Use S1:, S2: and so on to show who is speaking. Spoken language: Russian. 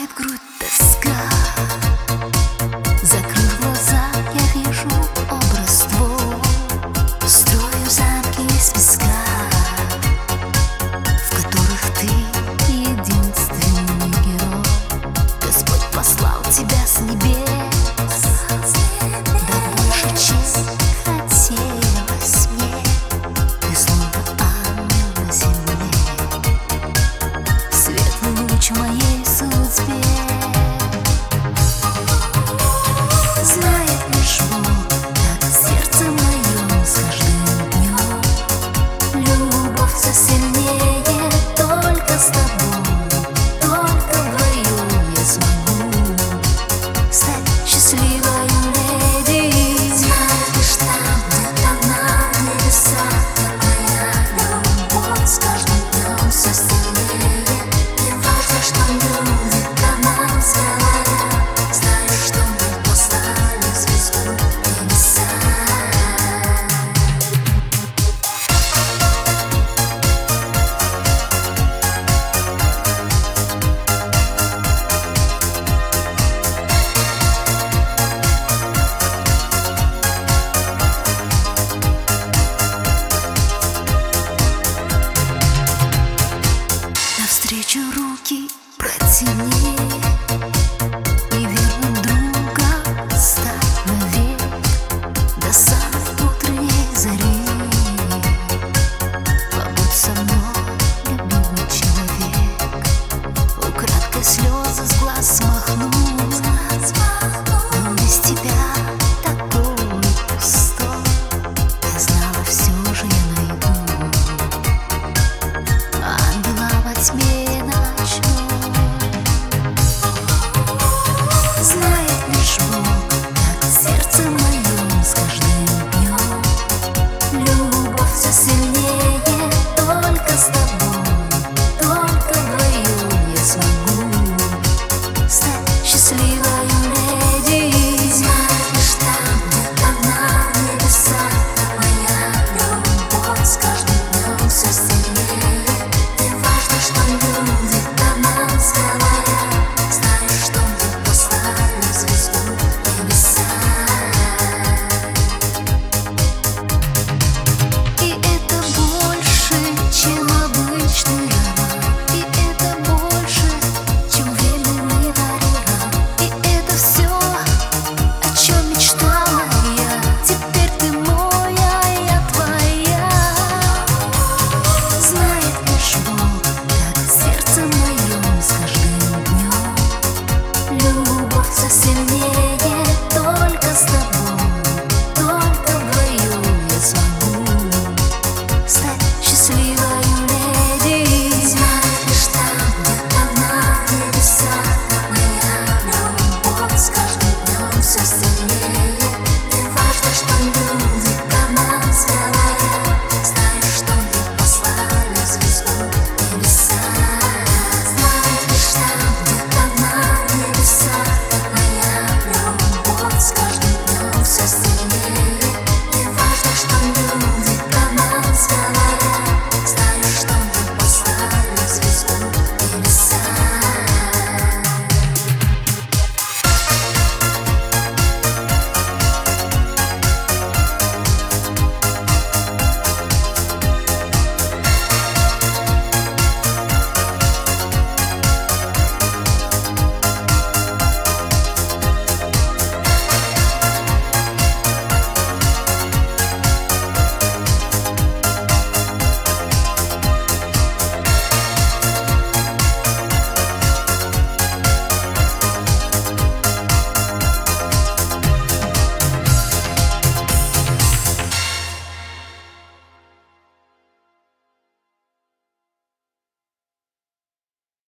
S1: сжимает грудь тоска. Закрыв глаза, я вижу образ твой. Строю замки из песка В которых ты единственный герой. Господь послал тебя с небес. Мовчки про ціні і друга стать навек до самой утренней зари. Побудь со мной, любимый человек, украдкой слезы с глаз смахну, но без тебя такое пусто. Я знала, все же я найду ангела во.